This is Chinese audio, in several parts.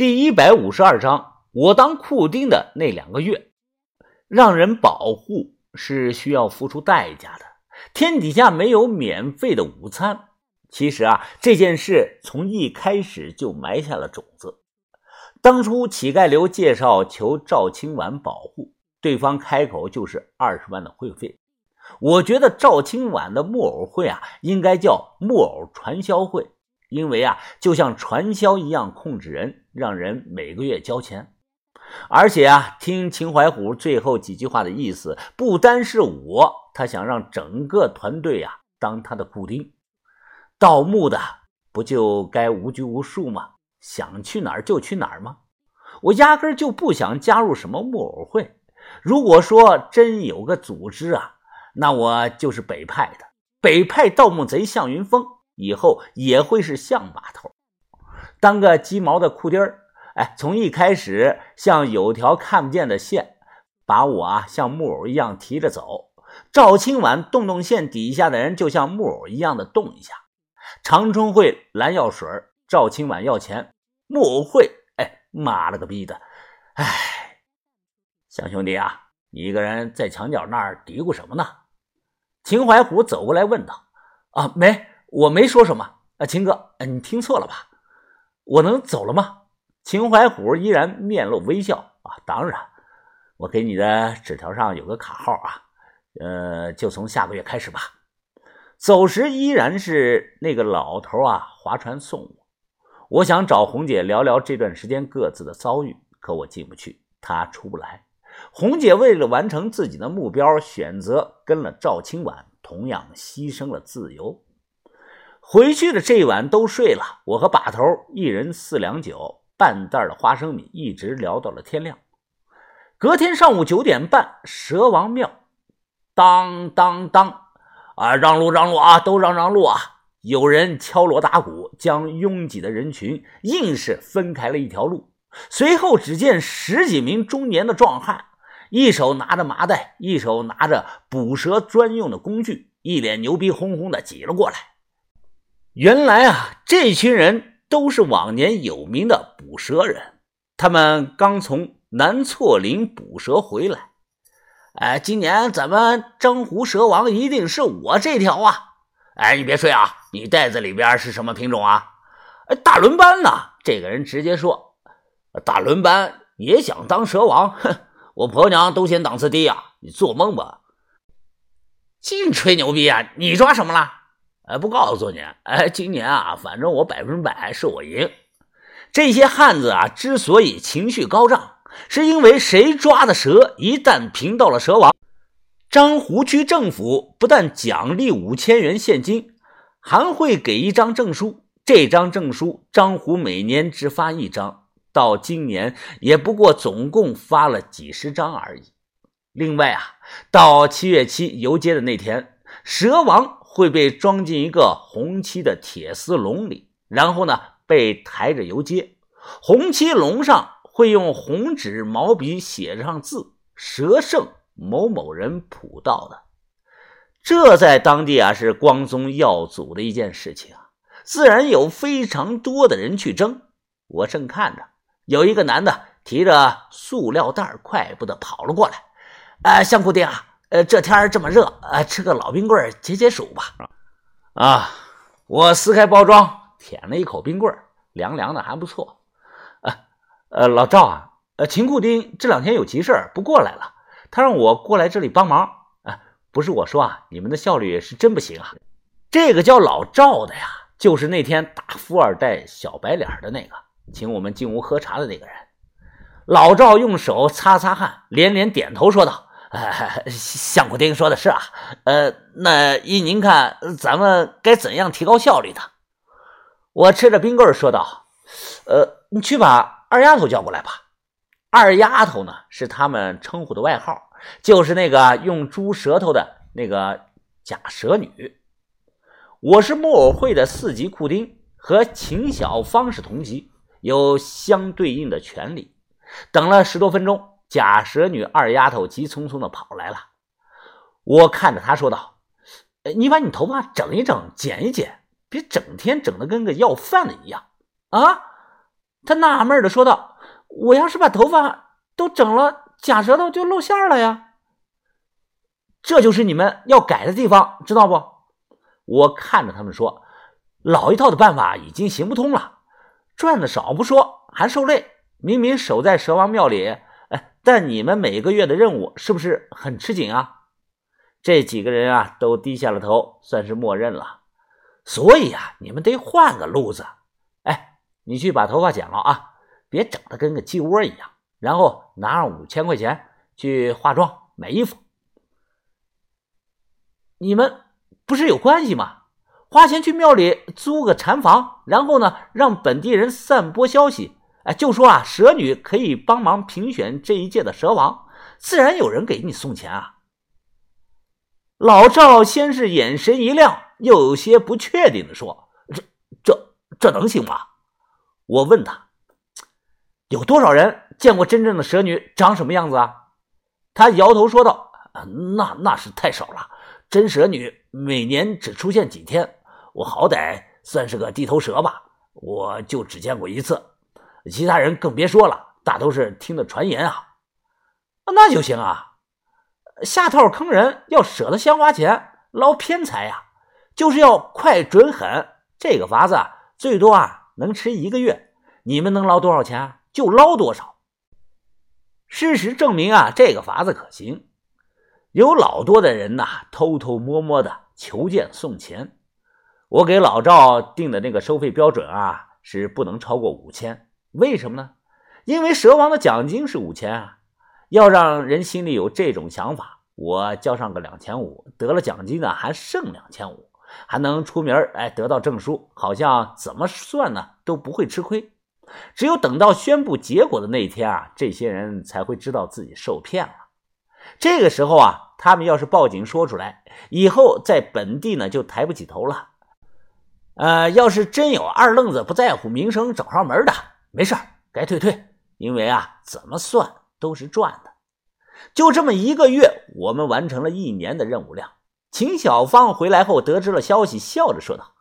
第一百五十二章，我当库丁的那两个月，让人保护是需要付出代价的。天底下没有免费的午餐。其实啊，这件事从一开始就埋下了种子。当初乞丐刘介绍求赵青婉保护，对方开口就是二十万的会费。我觉得赵青婉的木偶会啊，应该叫木偶传销会。因为啊，就像传销一样控制人，让人每个月交钱。而且啊，听秦怀虎最后几句话的意思，不单是我，他想让整个团队呀当他的固定。盗墓的不就该无拘无束吗？想去哪儿就去哪儿吗？我压根就不想加入什么木偶会。如果说真有个组织啊，那我就是北派的北派盗墓贼向云峰。以后也会是象把头，当个鸡毛的裤丁儿。哎，从一开始像有条看不见的线，把我啊像木偶一样提着走。赵青晚动动线底下的人，就像木偶一样的动一下。长春会蓝药水，赵青晚要钱。木偶会，哎妈了个逼的！哎，小兄弟啊，你一个人在墙角那儿嘀咕什么呢？秦怀虎走过来问道：“啊，没。”我没说什么啊，秦哥，你听错了吧？我能走了吗？秦怀虎依然面露微笑啊，当然，我给你的纸条上有个卡号啊，呃，就从下个月开始吧。走时依然是那个老头啊，划船送我。我想找红姐聊聊这段时间各自的遭遇，可我进不去，她出不来。红姐为了完成自己的目标，选择跟了赵青晚，同样牺牲了自由。回去的这一晚都睡了，我和把头一人四两酒，半袋的花生米，一直聊到了天亮。隔天上午九点半，蛇王庙，当当当，啊，让路让路啊，都让让路啊！有人敲锣打鼓，将拥挤的人群硬是分开了一条路。随后，只见十几名中年的壮汉，一手拿着麻袋，一手拿着捕蛇专用的工具，一脸牛逼哄哄的挤了过来。原来啊，这群人都是往年有名的捕蛇人，他们刚从南错林捕蛇回来。哎，今年咱们征湖蛇王一定是我这条啊！哎，你别睡啊，你袋子里边是什么品种啊？哎，大轮班呢？这个人直接说：“大轮班也想当蛇王？哼，我婆娘都嫌档次低呀！你做梦吧！净吹牛逼啊！你抓什么了？”哎，不告诉你，哎，今年啊，反正我百分百是我赢。这些汉子啊，之所以情绪高涨，是因为谁抓的蛇一旦评到了蛇王，张湖区政府不但奖励五千元现金，还会给一张证书。这张证书，张湖每年只发一张，到今年也不过总共发了几十张而已。另外啊，到七月七游街的那天，蛇王。会被装进一个红漆的铁丝笼里，然后呢被抬着游街。红漆笼上会用红纸毛笔写上字：“蛇圣某某人普道的。”这在当地啊是光宗耀祖的一件事情啊，自然有非常多的人去争。我正看着，有一个男的提着塑料袋快步的跑了过来：“哎，相公爹啊！”呃，这天这么热，呃，吃个老冰棍解解暑吧。啊，我撕开包装，舔了一口冰棍凉凉的，还不错。呃，呃，老赵啊，呃，秦库丁这两天有急事不过来了，他让我过来这里帮忙。啊，不是我说啊，你们的效率是真不行啊。这个叫老赵的呀，就是那天大富二代小白脸的那个，请我们进屋喝茶的那个人。老赵用手擦擦汗，连连点头说道。哎，相公丁说的是啊，呃，那依您看，咱们该怎样提高效率呢？我吃着冰棍说道：“呃，你去把二丫头叫过来吧。二丫头呢，是他们称呼的外号，就是那个用猪舌头的那个假蛇女。我是木偶会的四级库丁，和秦小芳是同级，有相对应的权利。等了十多分钟。”假蛇女二丫头急匆匆的跑来了，我看着她说道：“你把你头发整一整，剪一剪，别整天整的跟个要饭的一样啊！”他纳闷的说道：“我要是把头发都整了，假舌头就露馅了呀。”这就是你们要改的地方，知道不？我看着他们说：“老一套的办法已经行不通了，赚的少不说，还受累。明明守在蛇王庙里，但你们每个月的任务是不是很吃紧啊？”这几个人啊，都低下了头，算是默认了。所以啊，你们得换个路子。哎，你去把头发剪了啊，别整的跟个鸡窝一样。然后拿上五千块钱去化妆、买衣服。你们不是有关系吗？花钱去庙里租个禅房，然后呢，让本地人散播消息，就说啊，蛇女可以帮忙评选这一届的蛇王，自然有人给你送钱啊。老赵先是眼神一亮，又有些不确定的说：“这、这、这能行吗？”我问他：“有多少人见过真正的蛇女长什么样子啊？”他摇头说道：“那那是太少了，真蛇女每年只出现几天。我好歹算是个地头蛇吧，我就只见过一次，其他人更别说了，大都是听的传言啊。那就行啊。”下套坑人要舍得先花钱捞偏财呀，就是要快准狠。这个法子啊最多啊能吃一个月，你们能捞多少钱就捞多少。事实证明啊，这个法子可行，有老多的人呐偷偷摸摸的求见送钱。我给老赵定的那个收费标准啊是不能超过五千，为什么呢？因为蛇王的奖金是五千啊。要让人心里有这种想法，我交上个两千五，得了奖金呢还剩两千五，还能出名哎，得到证书，好像怎么算呢都不会吃亏。只有等到宣布结果的那一天啊，这些人才会知道自己受骗了。这个时候啊，他们要是报警说出来，以后在本地呢就抬不起头了。呃，要是真有二愣子不在乎名声找上门的，没事该退退，因为啊，怎么算？都是赚的，就这么一个月，我们完成了一年的任务量。秦小芳回来后得知了消息，笑着说道：“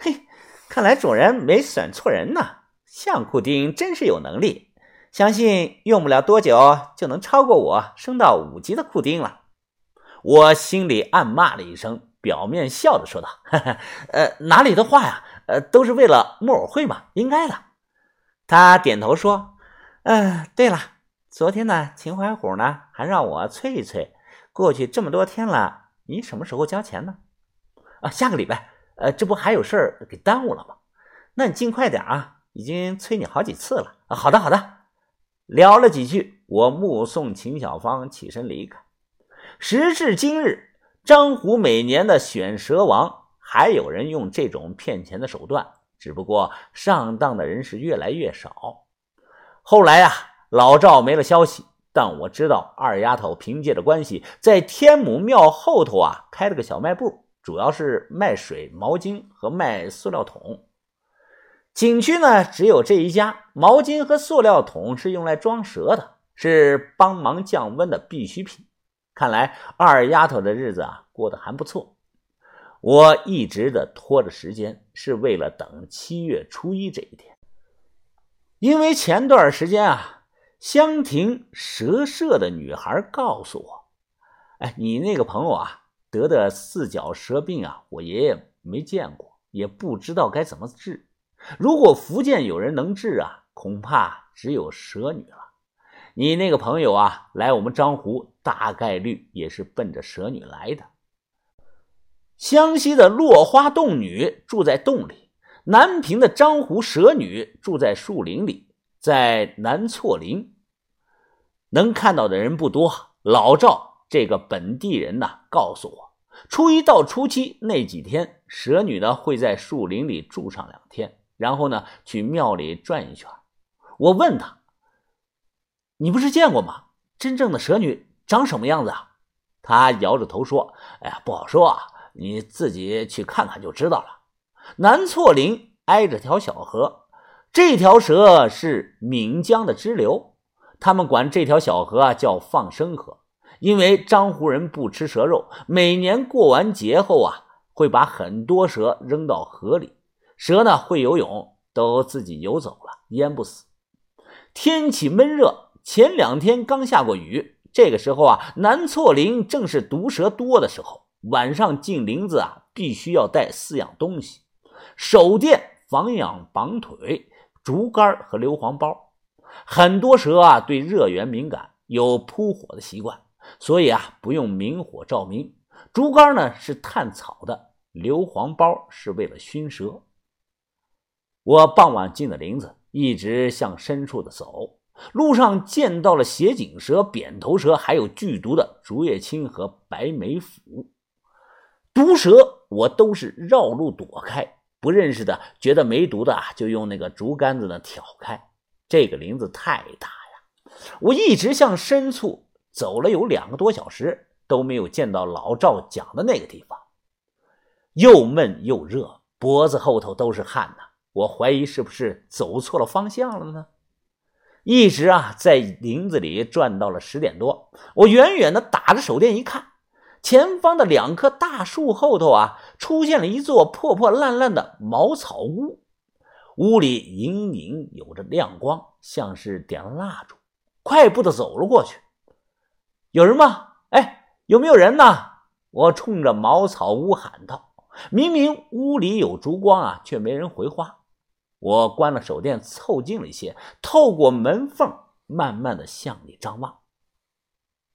嘿，看来主人没选错人呢。相库丁真是有能力，相信用不了多久就能超过我，升到五级的库丁了。”我心里暗骂了一声，表面笑着说道：“呃，哪里的话呀？呃，都是为了木偶会嘛，应该的。”他点头说：“嗯，对了。”昨天呢，秦怀虎呢还让我催一催，过去这么多天了，你什么时候交钱呢？啊，下个礼拜。呃，这不还有事儿给耽误了吗？那你尽快点啊，已经催你好几次了。啊，好的好的。聊了几句，我目送秦小芳起身离开。时至今日，张虎每年的选蛇王，还有人用这种骗钱的手段，只不过上当的人是越来越少。后来呀。老赵没了消息，但我知道二丫头凭借着关系，在天母庙后头啊开了个小卖部，主要是卖水、毛巾和卖塑料桶。景区呢只有这一家，毛巾和塑料桶是用来装蛇的，是帮忙降温的必需品。看来二丫头的日子啊过得还不错。我一直的拖着时间，是为了等七月初一这一天，因为前段时间啊。香亭蛇社的女孩告诉我：“哎，你那个朋友啊，得的四脚蛇病啊，我爷爷没见过，也不知道该怎么治。如果福建有人能治啊，恐怕只有蛇女了。你那个朋友啊，来我们漳湖，大概率也是奔着蛇女来的。湘西的落花洞女住在洞里，南平的张湖蛇女住在树林里。”在南错林，能看到的人不多。老赵这个本地人呢，告诉我，初一到初七那几天，蛇女呢会在树林里住上两天，然后呢去庙里转一圈。我问他：“你不是见过吗？真正的蛇女长什么样子啊？”他摇着头说：“哎呀，不好说啊，你自己去看看就知道了。”南错林挨着条小河。这条蛇是岷江的支流，他们管这条小河啊叫放生河，因为漳湖人不吃蛇肉，每年过完节后啊，会把很多蛇扔到河里，蛇呢会游泳，都自己游走了，淹不死。天气闷热，前两天刚下过雨。这个时候啊，南错林正是毒蛇多的时候。晚上进林子啊，必须要带四样东西：手电、防痒绑腿、竹竿和硫磺包。很多蛇啊，对热源敏感，有扑火的习惯，所以啊，不用明火照明。竹竿呢是炭草的，硫磺包是为了熏蛇。我傍晚进了林子，一直向深处的走。路上见到了斜颈蛇、扁头蛇，还有剧毒的竹叶青和白眉虎。毒蛇我都是绕路躲开，不认识的觉得没毒的啊就用那个竹竿子呢挑开。这个林子太大呀，我一直向深处走了有两个多小时，都没有见到老赵讲的那个地方。又闷又热，脖子后头都是汗呐。我怀疑是不是走错了方向了呢？一直啊，在林子里转到了十点多，我远远的打着手电一看，前方的两棵大树后头啊，出现了一座破破烂烂的茅草屋，屋里隐隐有着亮光，像是点了蜡烛。快步的走了过去，有人吗？哎，有没有人呢？我冲着茅草屋喊道。明明屋里有烛光啊，却没人回话。我关了手电，凑近了一些，透过门缝，慢慢的向里张望。